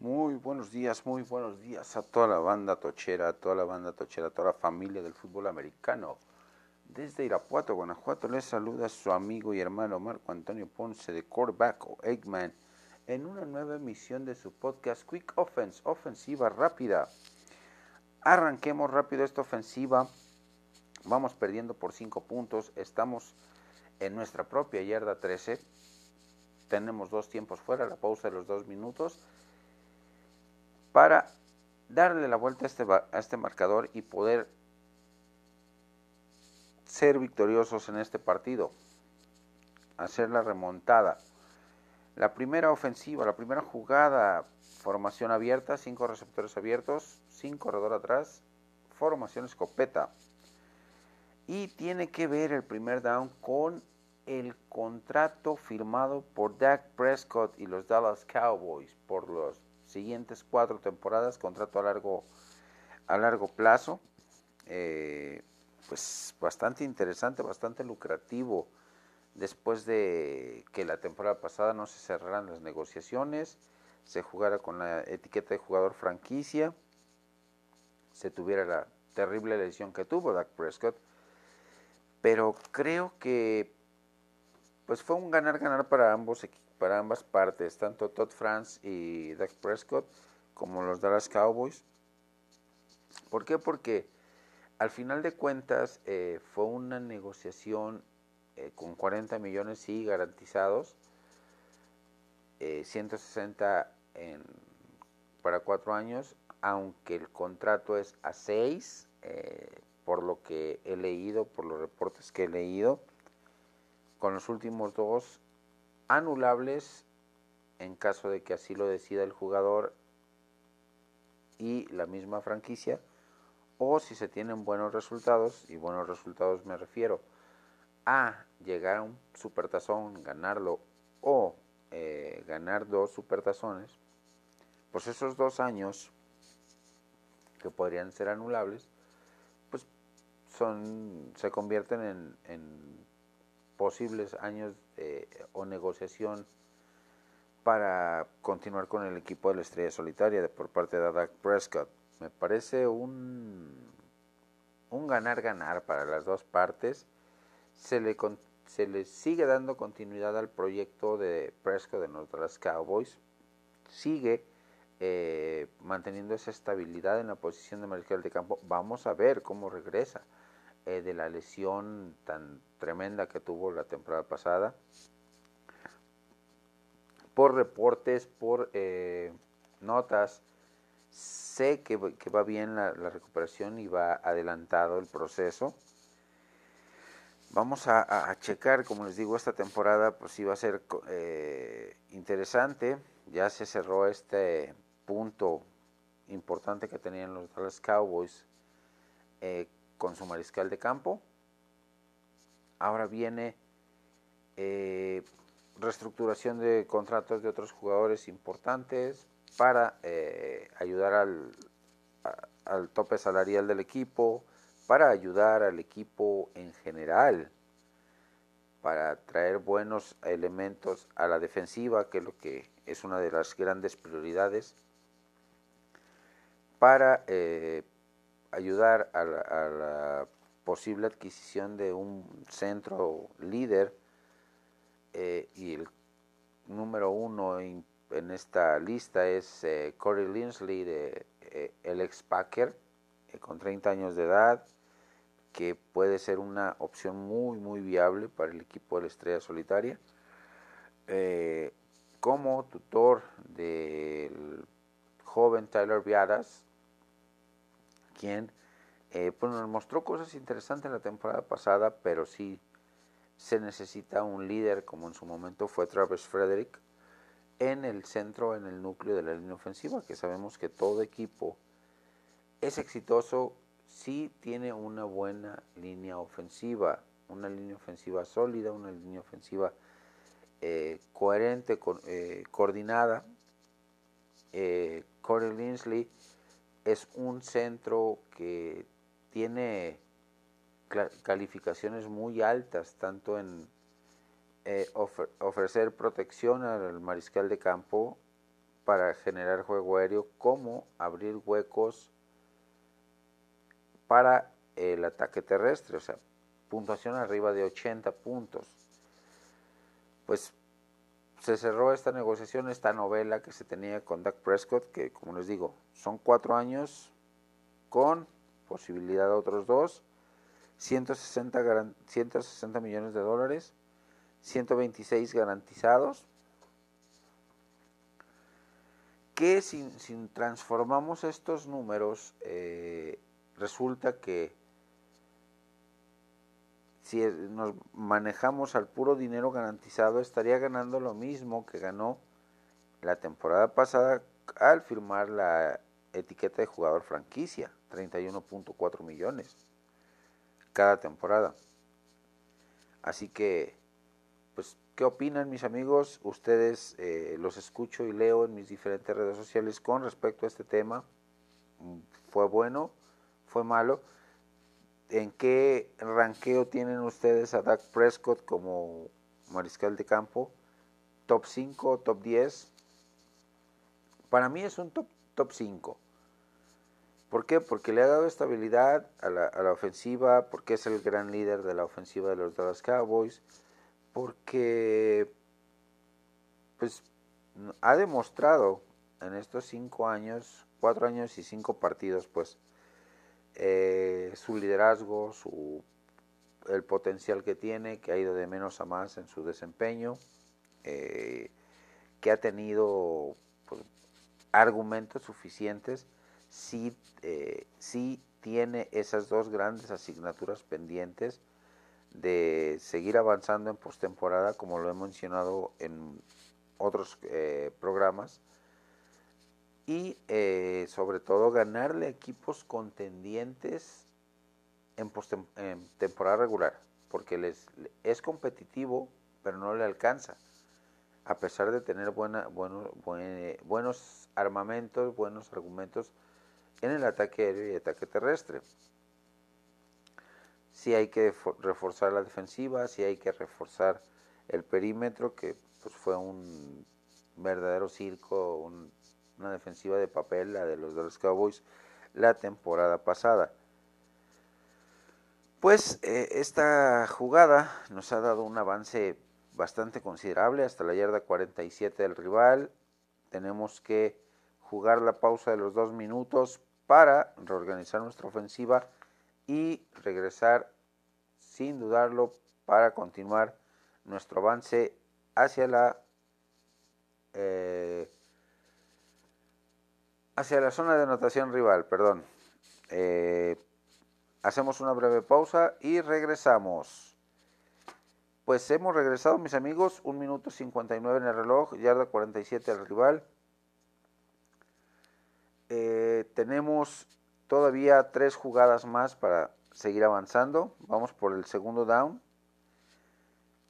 Muy buenos días, muy buenos días a toda la banda tochera, a toda la banda tochera, a toda la familia del fútbol americano. Desde Irapuato, Guanajuato, les saluda su amigo y hermano Marco Antonio Ponce de Corback o Eggman en una nueva emisión de su podcast Quick Offense, ofensiva rápida. Arranquemos rápido esta ofensiva. Vamos perdiendo por 5 puntos. Estamos en nuestra propia yarda 13. Tenemos dos tiempos fuera, la pausa de los dos minutos para darle la vuelta a este, a este marcador y poder ser victoriosos en este partido, hacer la remontada. La primera ofensiva, la primera jugada, formación abierta, cinco receptores abiertos, sin corredor atrás, formación escopeta. Y tiene que ver el primer down con el contrato firmado por Dak Prescott y los Dallas Cowboys por los siguientes cuatro temporadas, contrato a largo, a largo plazo. Eh, pues bastante interesante, bastante lucrativo. Después de que la temporada pasada no se cerraran las negociaciones, se jugara con la etiqueta de jugador franquicia, se tuviera la terrible lesión que tuvo Dak Prescott, pero creo que pues fue un ganar-ganar para ambos equipos para ambas partes, tanto Todd France y Dak Prescott como los Dallas Cowboys. ¿Por qué? Porque al final de cuentas eh, fue una negociación eh, con 40 millones sí garantizados, 160 eh, para cuatro años, aunque el contrato es a seis, por lo que he leído, por los reportes que he leído, con los últimos dos anulables en caso de que así lo decida el jugador y la misma franquicia, o si se tienen buenos resultados, y buenos resultados me refiero a llegar a un supertazón, ganarlo, o eh, ganar dos supertazones, pues esos dos años que podrían ser anulables, pues son, se convierten en, en posibles años o negociación para continuar con el equipo de la Estrella Solitaria de, por parte de Dak Prescott. Me parece un, un ganar-ganar para las dos partes. Se le, se le sigue dando continuidad al proyecto de Prescott de los Cowboys. Sigue eh, manteniendo esa estabilidad en la posición de mariscal de campo. Vamos a ver cómo regresa. Eh, de la lesión tan tremenda que tuvo la temporada pasada. Por reportes, por eh, notas, sé que, va bien la, recuperación y va adelantado el proceso. Vamos a, checar, como les digo, esta temporada pues iba a ser eh, interesante. Ya se cerró este punto importante que tenían los Dallas Cowboys con su mariscal de campo. Ahora viene eh, reestructuración de contratos de otros jugadores importantes para eh, ayudar al, tope salarial del equipo, para ayudar al equipo en general, para traer buenos elementos a la defensiva, que es lo que es una de las grandes prioridades, para eh, ayudar a la, posible adquisición de un centro líder eh, y el número uno en, esta lista es eh, Corey Linsley, de, eh, el ex Packer, con 30 años de edad, que puede ser una opción muy, muy viable para el equipo de la Estrella Solitaria. como tutor del joven Tyler Viaras, quien eh, pues nos mostró cosas interesantes la temporada pasada, pero sí se necesita un líder, como en su momento fue Travis Frederick, en el centro, en el núcleo de la línea ofensiva, que sabemos que todo equipo es exitoso si tiene una buena línea ofensiva, una línea ofensiva sólida, una línea ofensiva eh, coherente, eh, coordinada. Corey Linsley es un centro que tiene calificaciones muy altas, tanto en eh, ofrecer protección al mariscal de campo para generar juego aéreo como abrir huecos para el ataque terrestre, o sea, puntuación arriba de 80 puntos. Pues se cerró esta negociación, esta novela que se tenía con Doug Prescott, que como les digo, son cuatro años con posibilidad de otros dos, 160, 160 millones de dólares, 126 garantizados, que si, transformamos estos números, eh, resulta que si nos manejamos al puro dinero garantizado, estaría ganando lo mismo que ganó la temporada pasada al firmar la etiqueta de jugador franquicia, 31.4 millones cada temporada. Así que, pues, ¿qué opinan mis amigos? Ustedes eh, los escucho y leo en mis diferentes redes sociales con respecto a este tema. ¿Fue bueno? ¿Fue malo? ¿En qué ranqueo tienen ustedes a Dak Prescott como mariscal de campo? ¿Top 5, top 10? Para mí es un top, top 5. ¿Por qué? Porque le ha dado estabilidad a la, a la, ofensiva, porque es el gran líder de la ofensiva de los Dallas Cowboys, porque pues ha demostrado en estos cinco años, cuatro años y cinco partidos, pues eh, su liderazgo, su, el potencial que tiene, que ha ido de menos a más en su desempeño, eh, que ha tenido pues, argumentos suficientes, sí, eh, sí tiene esas dos grandes asignaturas pendientes de seguir avanzando en postemporada, como lo he mencionado en otros programas, y eh, sobre todo ganarle equipos contendientes en, temporada regular, porque les, es competitivo, pero no le alcanza, a pesar de tener buena, buenos armamentos, buenos argumentos en el ataque aéreo y ataque terrestre. Si hay que reforzar la defensiva, si hay que reforzar el perímetro, que pues fue un verdadero circo, un una defensiva de papel, la de los Dallas Cowboys, la temporada pasada. Pues eh, esta jugada nos ha dado un avance bastante considerable hasta la yarda 47 del rival. Tenemos que jugar la pausa de los dos minutos para reorganizar nuestra ofensiva y regresar sin dudarlo para continuar nuestro avance hacia la eh, hacia la zona de anotación rival, perdón. Eh, hacemos una breve pausa y regresamos. Pues hemos regresado, mis amigos, un minuto 59 en el reloj, yarda 47 al rival. Eh, tenemos todavía tres jugadas más para seguir avanzando. Vamos por el segundo down.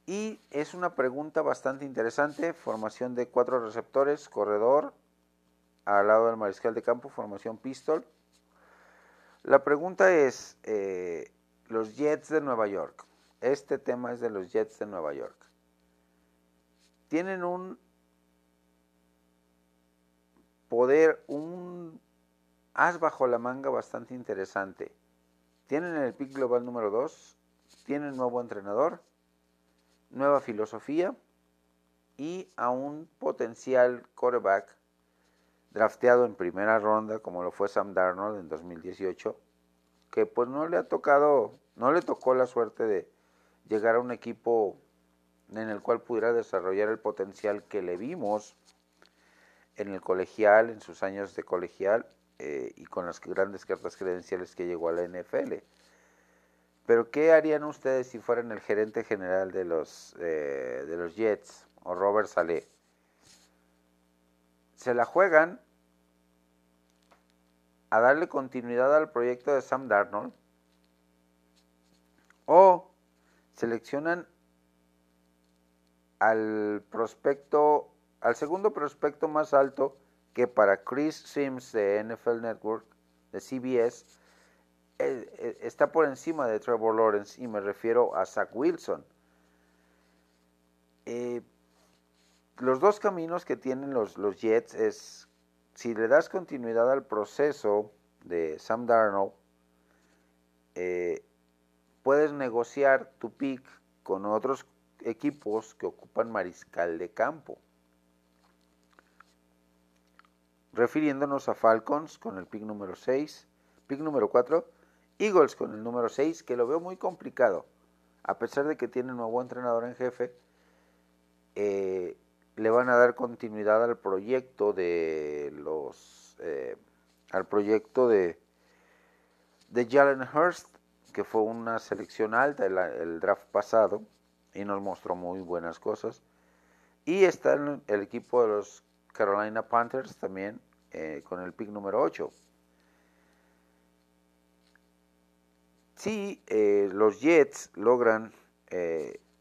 Y es una pregunta bastante interesante. Formación de cuatro receptores, corredor, al lado del mariscal de campo, formación pistol. La pregunta es, eh, los Jets de Nueva York, este tema es de los Jets de Nueva York, tienen un poder, un as bajo la manga bastante interesante. Tienen el pick global número 2, tienen nuevo entrenador, nueva filosofía y a un potencial quarterback drafteado en primera ronda, como lo fue Sam Darnold en 2018, que pues no le ha tocado, no le tocó la suerte de llegar a un equipo en el cual pudiera desarrollar el potencial que le vimos en el colegial, en sus años de colegial eh, y con las grandes cartas credenciales que llegó a la NFL. Pero ¿qué harían ustedes si fueran el gerente general de los, eh, de los Jets o Robert Saleh? Se la juegan a darle continuidad al proyecto de Sam Darnold o seleccionan al prospecto, al segundo prospecto más alto que para Chris Sims de NFL Network, de CBS, eh, eh, está por encima de Trevor Lawrence y me refiero a Zach Wilson. Eh, los dos caminos que tienen los, los Jets es, si le das continuidad al proceso de Sam Darnold, eh, puedes negociar tu pick con otros equipos que ocupan mariscal de campo. Refiriéndonos a Falcons con el pick número 6, pick número 4, Eagles con el número 6, que lo veo muy complicado. A pesar de que tiene un nuevo entrenador en jefe, eh, le van a dar continuidad al proyecto de los eh, al proyecto de de Jalen Hurst que fue una selección alta el, el, draft pasado y nos mostró muy buenas cosas. Y está el, el equipo de los Carolina Panthers también eh, con el pick número 8 si eh, los Jets logran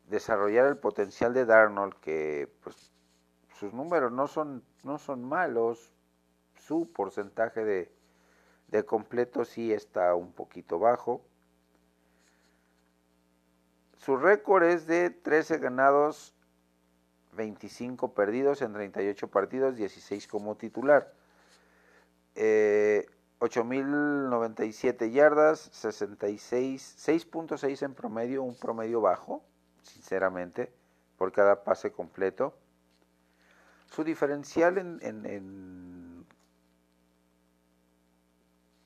desarrollar el potencial de Darnold que pues sus números no son, no son malos, su porcentaje de, de completo sí está un poquito bajo. Su récord es de 13 ganados, 25 perdidos en 38 partidos, 16 como titular. Eh, 8.097 yardas, 66, 6.6 en promedio, un promedio bajo, sinceramente, por cada pase completo. Su diferencial en,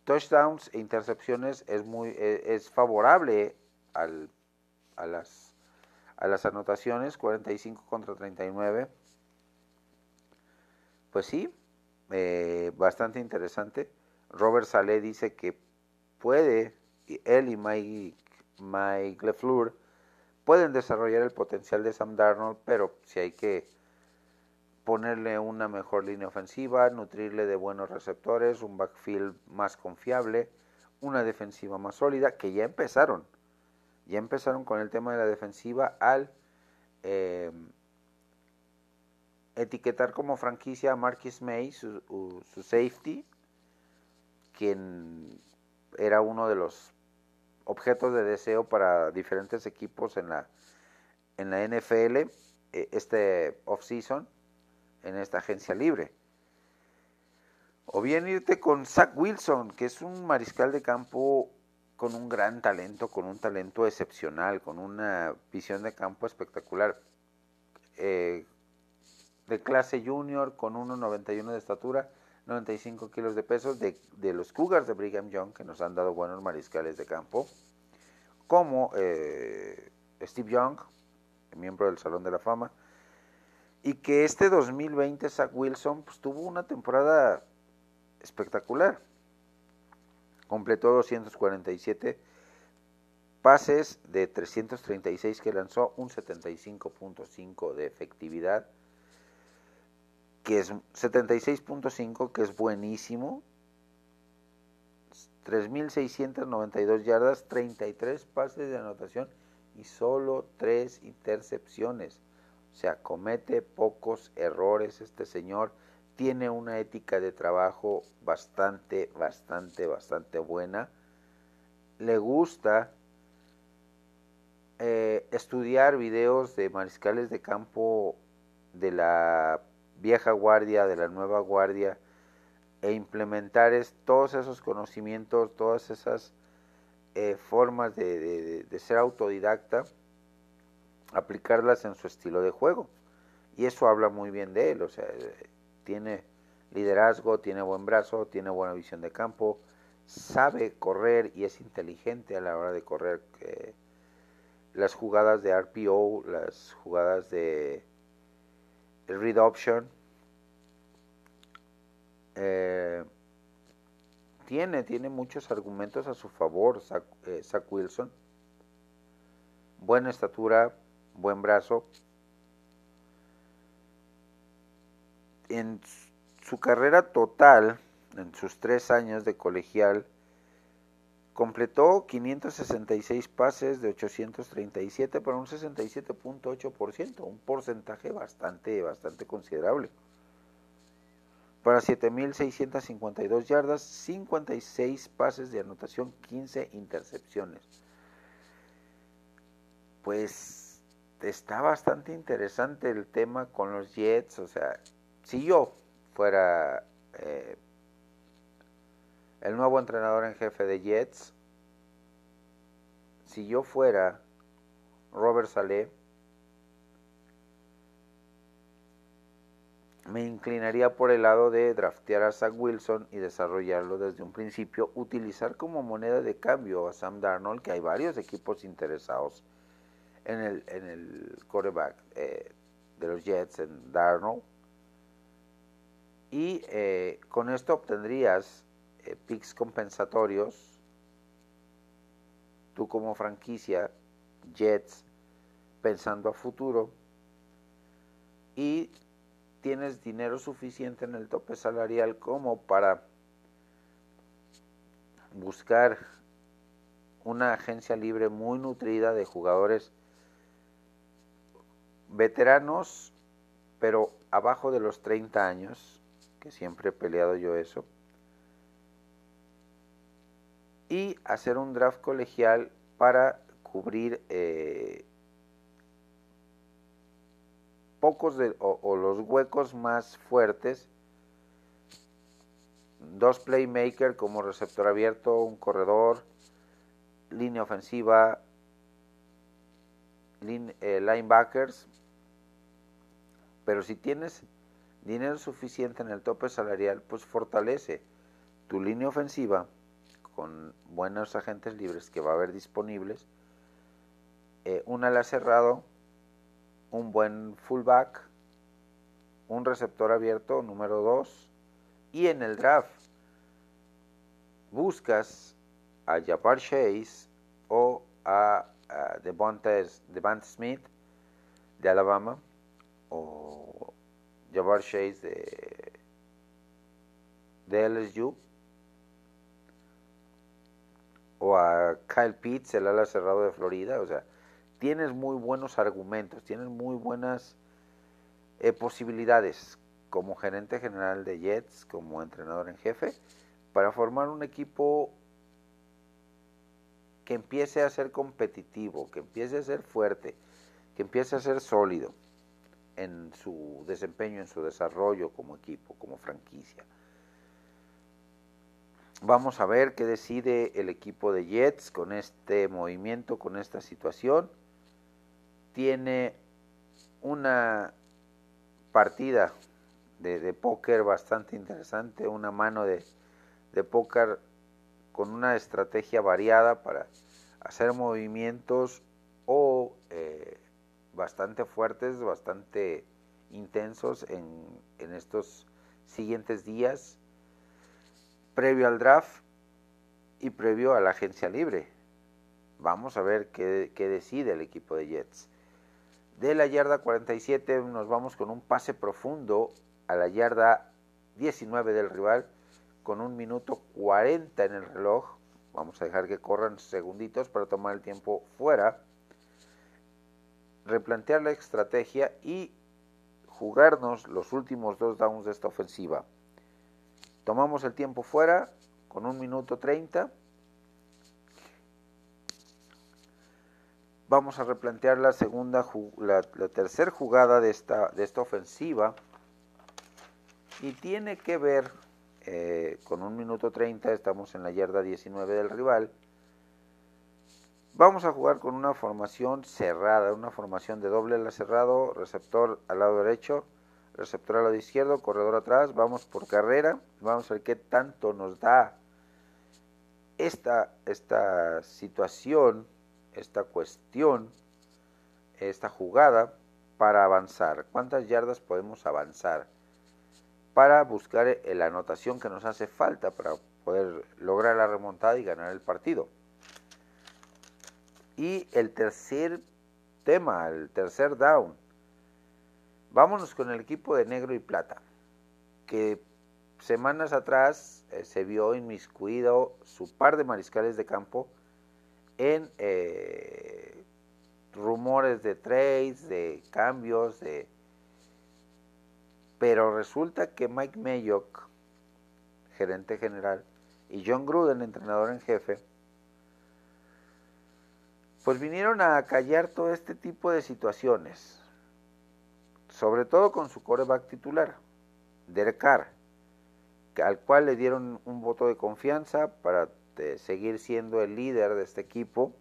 touchdowns e intercepciones es muy e, es favorable al, a las a las anotaciones 45 contra 39 pues sí eh, bastante interesante. Robert Saleh dice que puede él y Mike Mike LeFleur pueden desarrollar el potencial de Sam Darnold pero si hay que ponerle una mejor línea ofensiva, nutrirle de buenos receptores, un backfield más confiable, una defensiva más sólida, que ya empezaron. Ya empezaron con el tema de la defensiva al eh, etiquetar como franquicia a Marquis May, su, su, safety, quien era uno de los objetos de deseo para diferentes equipos en la, en la NFL eh, este off-season en esta agencia libre. O bien irte con Zach Wilson, que es un mariscal de campo con un gran talento, con un talento excepcional, con una visión de campo espectacular. Eh, de clase junior, con 1,91 de estatura, 95 kilos de peso, de, los Cougars de Brigham Young, que nos han dado buenos mariscales de campo, como eh, Steve Young, miembro del Salón de la Fama, y que este 2020 Zach Wilson pues, tuvo una temporada espectacular. Completó 247 pases de 336 que lanzó, un 75.5 de efectividad, que es 76.5, que es buenísimo. 3.692 yardas, 33 pases de anotación y solo 3 intercepciones. O sea, comete pocos errores este señor, tiene una ética de trabajo bastante, bastante, bastante buena. Le gusta eh, estudiar videos de mariscales de campo de la vieja guardia, de la nueva guardia, e implementar todos esos conocimientos, todas esas eh, formas de ser autodidacta aplicarlas en su estilo de juego. Y eso habla muy bien de él, o sea, tiene liderazgo, tiene buen brazo, tiene buena visión de campo, sabe correr y es inteligente a la hora de correr. las jugadas de RPO, las jugadas de read option, eh, tiene, tiene muchos argumentos a su favor, Zach, eh, Zach Wilson. Buena estatura, buen brazo. En su carrera total, en sus tres años de colegial, completó 566 pases de 837 para un 67.8%, un porcentaje bastante, bastante considerable. Para 7.652 yardas, 56 pases de anotación, 15 intercepciones. Pues está bastante interesante el tema con los Jets. O sea, si yo fuera eh, el nuevo entrenador en jefe de Jets, si yo fuera Robert Saleh, me inclinaría por el lado de draftear a Zach Wilson y desarrollarlo desde un principio, utilizar como moneda de cambio a Sam Darnold, que hay varios equipos interesados en el, en el quarterback eh, de los Jets, en Darnold. Y eh, con esto obtendrías eh, picks compensatorios, tú como franquicia, Jets, pensando a futuro, y tienes dinero suficiente en el tope salarial como para buscar una agencia libre muy nutrida de jugadores veteranos, pero abajo de los 30 años, que siempre he peleado yo eso, y hacer un draft colegial para cubrir eh, pocos de, o, los huecos más fuertes, dos playmakers como receptor abierto, un corredor, línea ofensiva, eh, linebackers, pero si tienes dinero suficiente en el tope salarial, pues fortalece tu línea ofensiva con buenos agentes libres que va a haber disponibles, eh, un ala cerrado, un buen fullback, un receptor abierto número 2 y en el draft buscas a Jabbar Chase o a, Devonta, Smith de Alabama o Jabbar Chase de, de LSU o a Kyle Pitts, el ala cerrado de Florida, o sea, tienes muy buenos argumentos, tienes muy buenas eh, posibilidades como gerente general de Jets, como entrenador en jefe, para formar un equipo que empiece a ser competitivo, que empiece a ser fuerte, que empiece a ser sólido en su desempeño, en su desarrollo como equipo, como franquicia. Vamos a ver qué decide el equipo de Jets con este movimiento, con esta situación tiene una partida de, póker bastante interesante, una mano de, póker con una estrategia variada para hacer movimientos o eh, bastante fuertes, bastante intensos en, en, estos siguientes días, previo al draft y previo a la agencia libre. Vamos a ver qué, qué decide el equipo de Jets. De la yarda 47 nos vamos con un pase profundo a la yarda 19 del rival con un minuto 40 en el reloj. Vamos a dejar que corran segunditos para tomar el tiempo fuera. Replantear la estrategia y jugarnos los últimos dos downs de esta ofensiva. Tomamos el tiempo fuera con un minuto 30 vamos a replantear la segunda, la, tercera jugada de esta, de esta ofensiva y tiene que ver eh, con un minuto 30, estamos en la yarda 19 del rival. Vamos a jugar con una formación cerrada, una formación de doble ala cerrado, receptor al lado derecho, receptor al lado izquierdo, corredor atrás, vamos por carrera, vamos a ver qué tanto nos da esta, esta situación esta cuestión, esta jugada para avanzar. ¿Cuántas yardas podemos avanzar? Para buscar la anotación que nos hace falta para poder lograr la remontada y ganar el partido. Y el tercer tema, el tercer down. Vámonos con el equipo de negro y plata, que semanas atrás eh, se vio inmiscuido su par de mariscales de campo en eh, rumores de trades, de cambios, de... pero resulta que Mike Mayock, gerente general, y John Gruden, entrenador en jefe, pues vinieron a callar todo este tipo de situaciones, sobre todo con su coreback titular, Derek Carr, al cual le dieron un voto de confianza para eh, seguir siendo el líder de este equipo.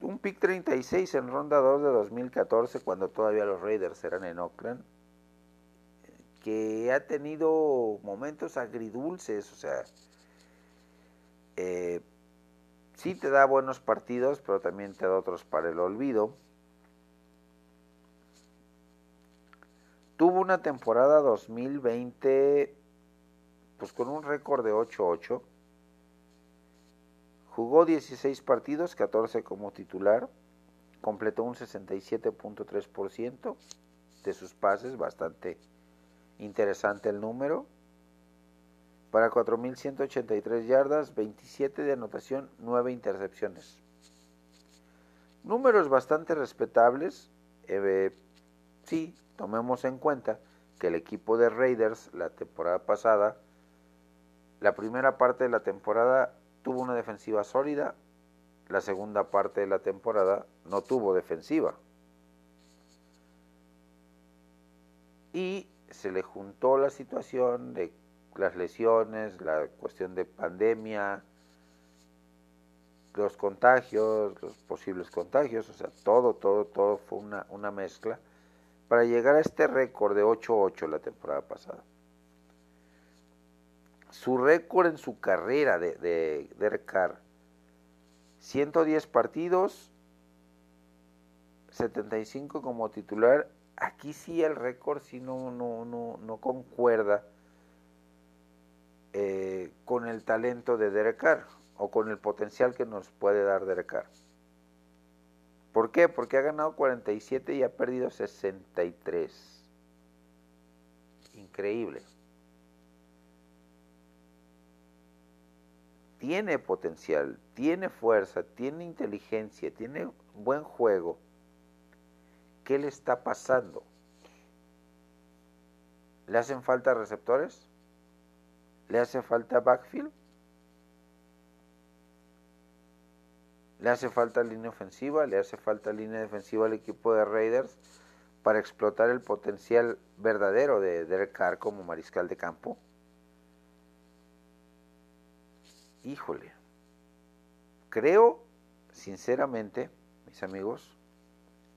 Un pick 36 en ronda 2 de 2014, cuando todavía los Raiders eran en Oakland, que ha tenido momentos agridulces, o sea, eh, sí te da buenos partidos, pero también te da otros para el olvido. Tuvo una temporada 2020 pues con un récord de 8-8. Jugó 16 partidos, 14 como titular. Completó un 67.3% de sus pases, bastante interesante el número para 4.183 yardas, 27 de anotación, 9 intercepciones. Números bastante respetables. Eh, sí, tomemos en cuenta que el equipo de Raiders la temporada pasada, la primera parte de la temporada tuvo una defensiva sólida, la segunda parte de la temporada no tuvo defensiva. Y se le juntó la situación de las lesiones, la cuestión de pandemia, los contagios, los posibles contagios, o sea, todo, todo, todo fue una, una mezcla para llegar a este récord de 8-8 la temporada pasada. Su récord en su carrera de, de, de Carr, 110 partidos, 75 como titular. Aquí sí el récord sí no, no, no, no concuerda eh, con el talento de Derek Carr o con el potencial que nos puede dar Derek Carr. ¿Por qué? Porque ha ganado 47 y ha perdido 63. Increíble. Tiene potencial, tiene fuerza, tiene inteligencia, tiene buen juego. ¿Qué le está pasando? ¿Le hacen falta receptores? ¿Le hace falta backfield? ¿Le hace falta línea ofensiva? ¿Le hace falta línea defensiva al equipo de Raiders para explotar el potencial verdadero de Derek Carr como mariscal de campo? Híjole. Creo, sinceramente, mis amigos,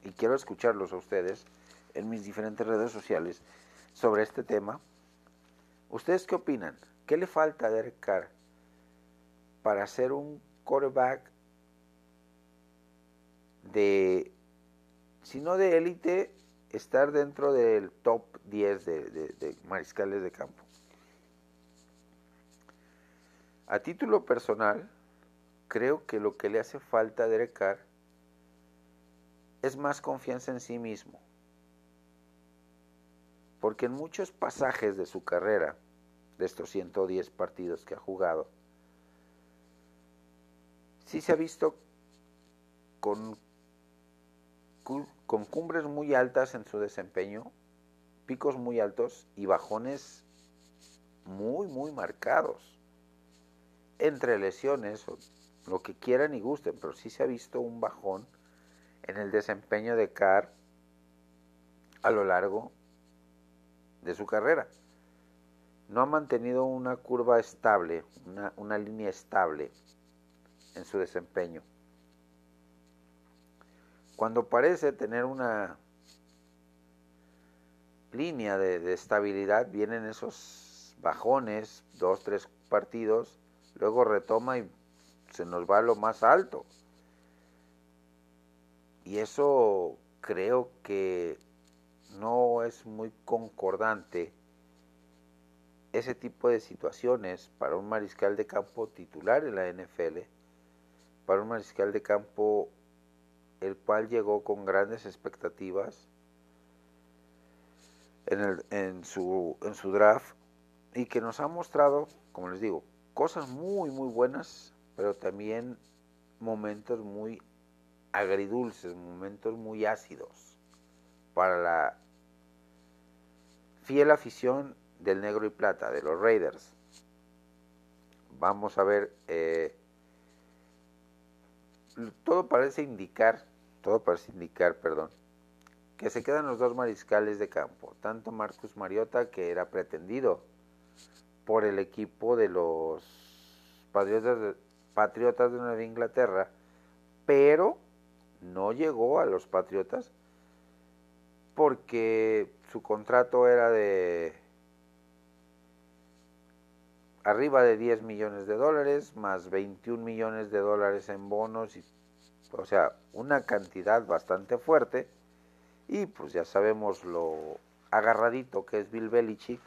y quiero escucharlos a ustedes en mis diferentes redes sociales sobre este tema. ¿Ustedes qué opinan? ¿Qué le falta a Derek Carr para ser un quarterback de, si no de élite, estar dentro del top 10 de, mariscales de campo? A título personal, creo que lo que le hace falta a Derek Carr es más confianza en sí mismo. Porque en muchos pasajes de su carrera, de estos 110 partidos que ha jugado, sí se ha visto con, con cumbres muy altas en su desempeño, picos muy altos y bajones muy, muy marcados. Entre lesiones, lo que quieran y gusten, pero sí se ha visto un bajón en el desempeño de Carr a lo largo de su carrera no ha mantenido una curva estable, una, línea estable en su desempeño. Cuando parece tener una línea de, estabilidad, vienen esos bajones, dos, tres partidos, luego retoma y se nos va a lo más alto. Y eso creo que no es muy concordante ese tipo de situaciones para un mariscal de campo titular en la NFL, para un mariscal de campo el cual llegó con grandes expectativas en, su, su draft y que nos ha mostrado, como les digo, cosas muy, muy buenas, pero también momentos muy agridulces, momentos muy ácidos para la fiel afición del negro y plata, de los Raiders. Vamos a ver eh, todo parece indicar, todo parece indicar, perdón, que se quedan los dos mariscales de campo, tanto Marcus Mariota, que era pretendido por el equipo de los Patriotas de, Patriotas de Nueva Inglaterra, pero no llegó a los Patriotas porque su contrato era de arriba de 10 millones de dólares, más 21 millones de dólares en bonos, y, o sea, una cantidad bastante fuerte. Y pues ya sabemos lo agarradito que es Bill Belichick,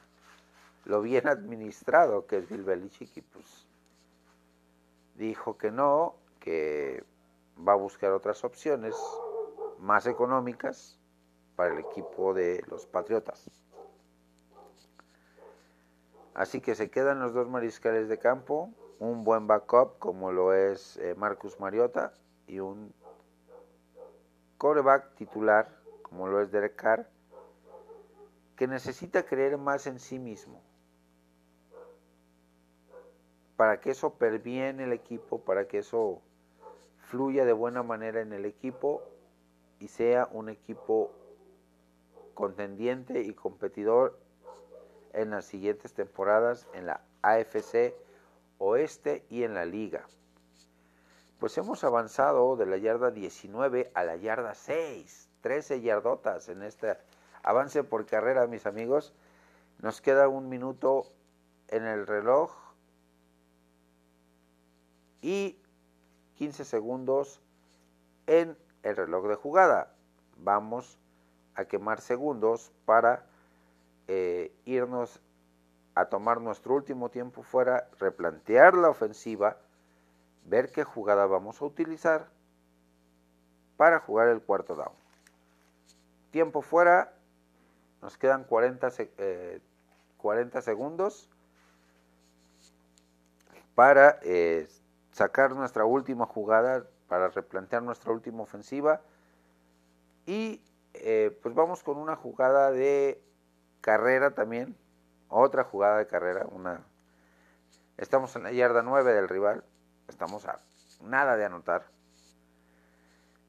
lo bien administrado que es Bill Belichick, y pues dijo que no, que va a buscar otras opciones más económicas para el equipo de los Patriotas. Así que se quedan los dos mariscales de campo, un buen backup como lo es eh, Marcus Mariota y un coreback titular como lo es Derek Carr, que necesita creer más en sí mismo. Para que eso perviene el equipo, para que eso fluya de buena manera en el equipo y sea un equipo contendiente y competidor en las siguientes temporadas en la AFC Oeste y en la liga. Pues hemos avanzado de la yarda 19 a la yarda 6, 13 yardotas en este avance por carrera, mis amigos. Nos queda un minuto en el reloj y 15 segundos en el reloj de jugada. Vamos a quemar segundos para eh, irnos a tomar nuestro último tiempo fuera, replantear la ofensiva, ver qué jugada vamos a utilizar para jugar el cuarto down. Tiempo fuera, nos quedan 40, 40 eh, segundos para eh, sacar nuestra última jugada, para replantear nuestra última ofensiva. Y pues vamos con una jugada de carrera también, otra jugada de carrera, una estamos en la yarda 9 del rival, estamos a nada de anotar.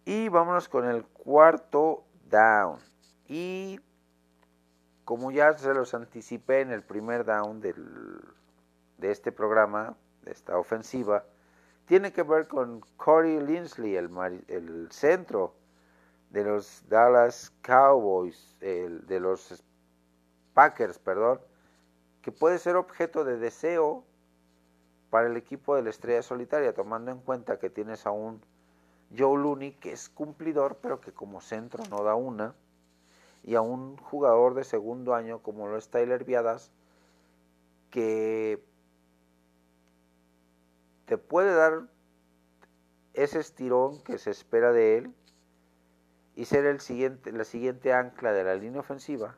Y vámonos con el cuarto down. Y como ya se los anticipé en el primer down del, de este programa, de esta ofensiva, tiene que ver con Corey Linsley, el, el centro de los Dallas Cowboys, el, de los Packers, perdón, que puede ser objeto de deseo para el equipo de la estrella solitaria, tomando en cuenta que tienes a un Joe Looney que es cumplidor, pero que como centro no da una, y a un jugador de segundo año como lo es Tyler Viadas, que te puede dar ese estirón que se espera de él y ser el siguiente, la siguiente ancla de la línea ofensiva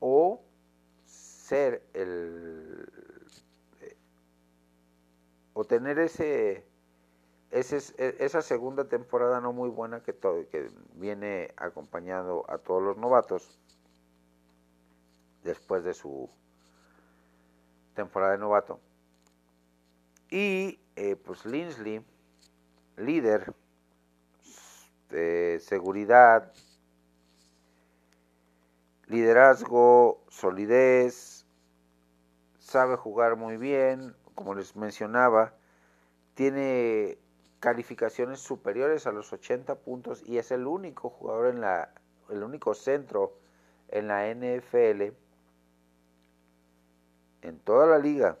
o ser el o tener ese, ese, esa segunda temporada no muy buena que, todo, que viene acompañando a todos los novatos después de su temporada de novato. Y eh, pues Linsley líder de seguridad liderazgo, solidez, sabe jugar muy bien, como les mencionaba, tiene calificaciones superiores a los 80 puntos y es el único jugador en la el único centro en la NFL en toda la liga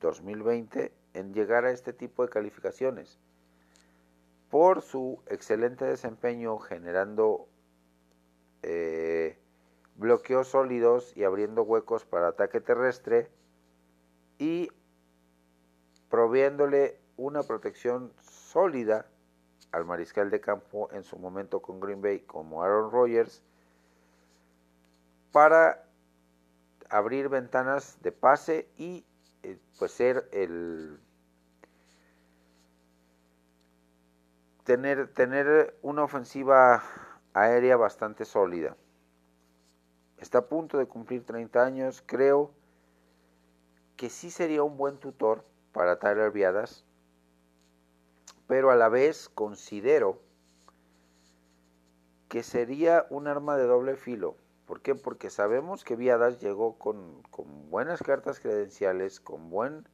2020 en llegar a este tipo de calificaciones por su excelente desempeño generando eh, bloqueos sólidos y abriendo huecos para ataque terrestre y proviéndole una protección sólida al mariscal de campo en su momento con Green Bay como Aaron Rodgers para abrir ventanas de pase y eh, pues ser el tener tener una ofensiva aérea bastante sólida está a punto de cumplir 30 años, creo que sí sería un buen tutor para Tyler Viadas. pero a la vez considero que sería un arma de doble filo. ¿Por qué? Porque sabemos que Viadas llegó con, buenas cartas credenciales, con buen,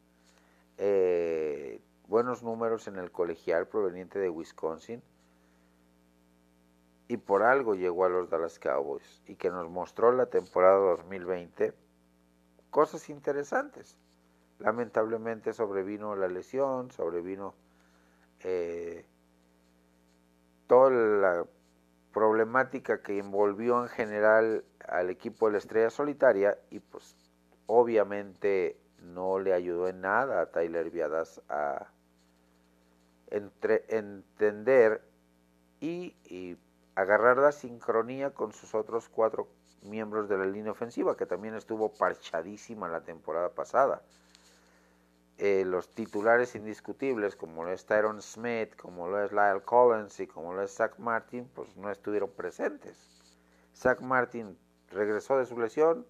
eh, buenos números en el colegial proveniente de Wisconsin, y por algo llegó a los Dallas Cowboys, y que nos mostró la temporada 2020 cosas interesantes. Lamentablemente sobrevino la lesión, sobrevino eh, toda la problemática que envolvió en general al equipo de la Estrella Solitaria y pues obviamente no le ayudó en nada a Tyler Viadas a entender y, y, agarrar la sincronía con sus otros cuatro miembros de la línea ofensiva, que también estuvo parchadísima la temporada pasada. Eh, los titulares indiscutibles, como lo es Tyron Smith, como lo es Lyle Collins y como lo es Zach Martin, pues no estuvieron presentes. Zach Martin regresó de su lesión,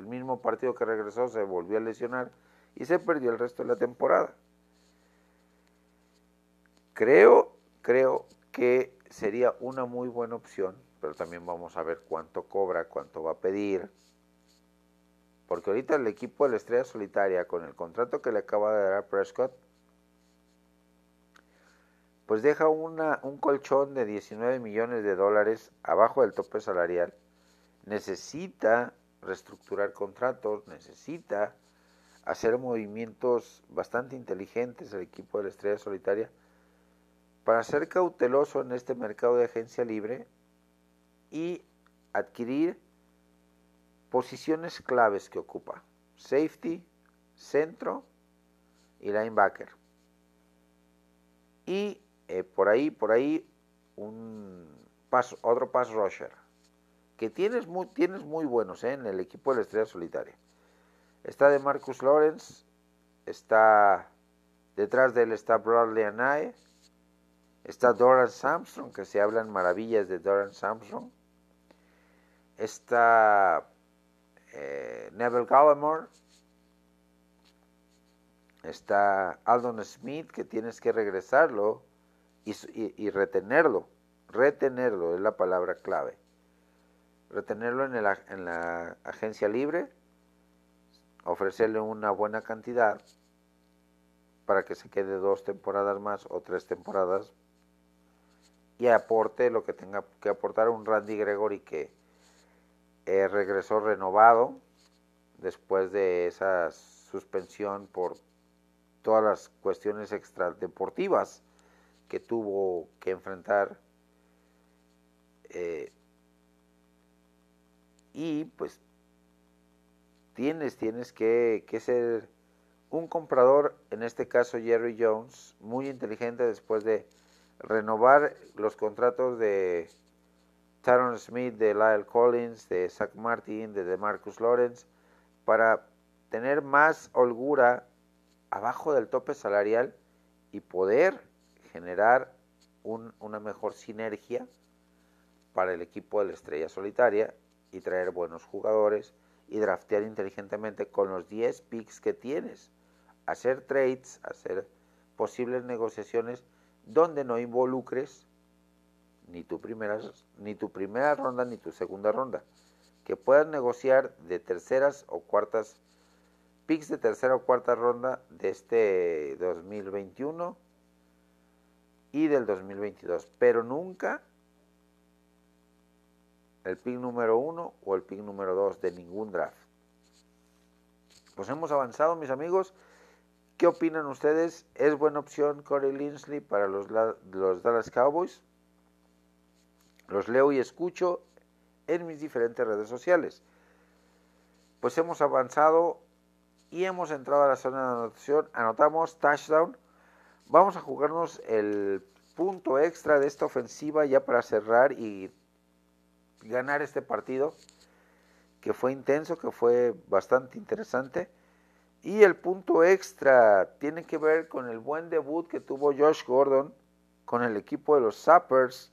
el mismo partido que regresó se volvió a lesionar y se perdió el resto de la temporada. Creo, creo que sería una muy buena opción, pero también vamos a ver cuánto cobra, cuánto va a pedir, porque ahorita el equipo de la Estrella Solitaria, con el contrato que le acaba de dar Prescott, pues deja una, un colchón de 19 millones de dólares abajo del tope salarial. Necesita reestructurar contratos, necesita hacer movimientos bastante inteligentes el equipo de la Estrella Solitaria para ser cauteloso en este mercado de agencia libre y adquirir posiciones claves que ocupa. Safety, centro y linebacker. Y eh, por ahí, por ahí, otro pass rusher. Que tienes muy, tienes muy buenos eh, en el equipo de la Estrella Solitaria. Está de Marcus Lawrence, está detrás de él está Bradley Anae, está Doran Samson, que se hablan maravillas de Doran Samson. Está eh, Neville Gallimore, está Aldon Smith, que tienes que regresarlo y, retenerlo. Retenerlo es la palabra clave. Retenerlo en, en la agencia libre, ofrecerle una buena cantidad para que se quede dos temporadas más o tres temporadas y aporte lo que tenga que aportar un Randy Gregory que eh, regresó renovado después de esa suspensión por todas las cuestiones extradeportivas que tuvo que enfrentar. Eh, y pues tienes, tienes que, que ser un comprador, en este caso Jerry Jones, muy inteligente después de renovar los contratos de Taron Smith, de Lyle Collins, de Zach Martin, de DeMarcus Lawrence, para tener más holgura abajo del tope salarial y poder generar una mejor sinergia para el equipo de la estrella solitaria y traer buenos jugadores y draftear inteligentemente con los 10 picks que tienes. Hacer trades, hacer posibles negociaciones donde no involucres ni tu primera, ni tu primera ronda ni tu segunda ronda. Que puedas negociar de terceras o cuartas, picks de tercera o cuarta ronda de este 2021 y del 2022. Pero nunca el pick número uno o el pick número dos de ningún draft. Pues hemos avanzado, mis amigos. ¿Qué opinan ustedes? ¿Es buena opción Corey Linsley para los, los Dallas Cowboys? Los leo y escucho en mis diferentes redes sociales. Pues hemos avanzado y hemos entrado a la zona de anotación. Anotamos touchdown. Vamos a jugarnos el punto extra de esta ofensiva ya para cerrar y ganar este partido que fue intenso, que fue bastante interesante. Y el punto extra tiene que ver con el buen debut que tuvo Josh Gordon con el equipo de los Sappers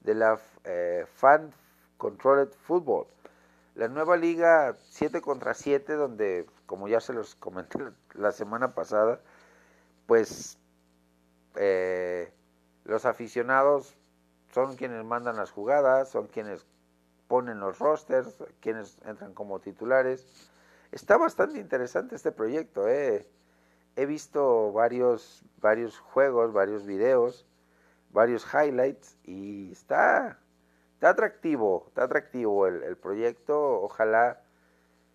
de la eh, Fan Controlled Football. La nueva liga 7 contra 7, donde, como ya se los comenté la semana pasada, pues eh, los aficionados son quienes mandan las jugadas, son quienes ponen los rosters, quienes entran como titulares. Está bastante interesante este proyecto. Eh. He visto varios, varios juegos, varios videos, varios highlights y está, está atractivo, está atractivo el, proyecto. Ojalá,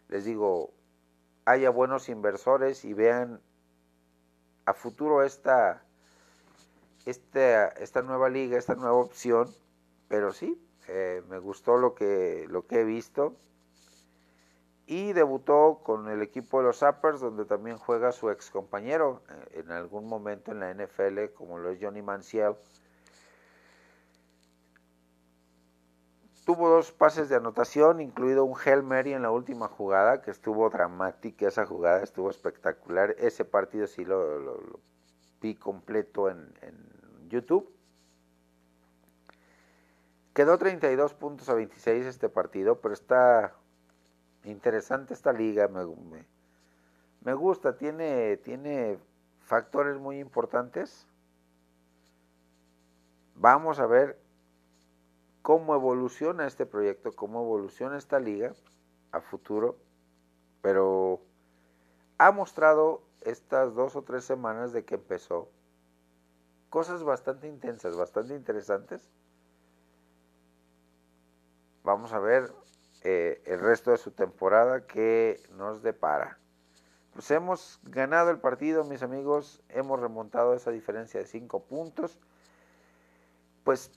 les digo, haya buenos inversores y vean a futuro esta, esta, esta nueva liga, esta nueva opción. Pero sí, eh, me gustó lo que, lo que he visto. Y debutó con el equipo de los Zappers, donde también juega su ex compañero eh, en algún momento en la NFL, como lo es Johnny Manziel. Tuvo dos pases de anotación, incluido un Hail Mary en la última jugada, que estuvo dramática esa jugada, estuvo espectacular. Ese partido sí lo, vi completo en, en YouTube. Quedó 32 puntos a 26 este partido, pero está interesante esta liga, me, me, gusta, tiene, tiene factores muy importantes. Vamos a ver cómo evoluciona este proyecto, cómo evoluciona esta liga a futuro, pero ha mostrado estas dos o tres semanas de que empezó cosas bastante intensas, bastante interesantes Vamos a ver eh, el resto de su temporada que nos depara. Pues hemos ganado el partido, mis amigos, hemos remontado esa diferencia de 5 puntos. Pues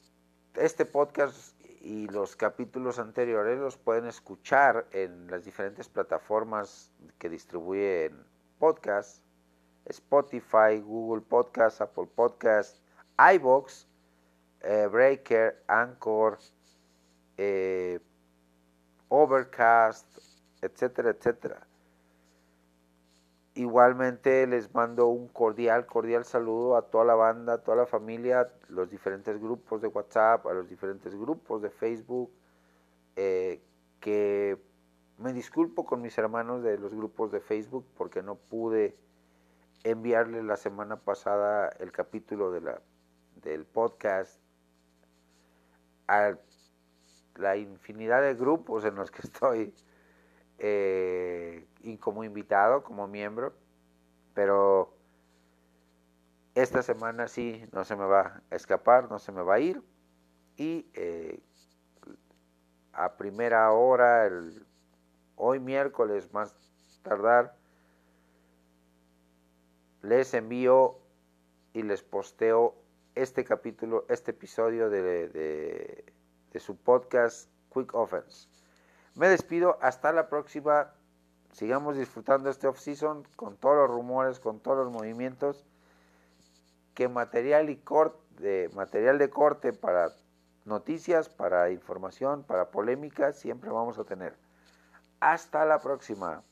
este podcast y los capítulos anteriores los pueden escuchar en las diferentes plataformas que distribuyen podcasts, Spotify, Google Podcast, Apple Podcast, iBox, eh, Breaker, Anchor, eh, Overcast, etcétera, etcétera. Igualmente les mando un cordial, cordial saludo a toda la banda, a toda la familia, los diferentes grupos de WhatsApp, a los diferentes grupos de Facebook, eh, que me disculpo con mis hermanos de los grupos de Facebook porque no pude enviarles la semana pasada el capítulo de la, del podcast al la infinidad de grupos en los que estoy eh, como invitado, como miembro, pero esta semana sí no se me va a escapar, no se me va a ir. Y eh, a primera hora, el, hoy miércoles más tardar, les envío y les posteo este capítulo, este episodio de de su podcast Quick Offense. Me despido, hasta la próxima. Sigamos disfrutando este off-season con todos los rumores, con todos los movimientos. Que material y corte, material de corte para noticias, para información, para polémica, siempre vamos a tener. Hasta la próxima.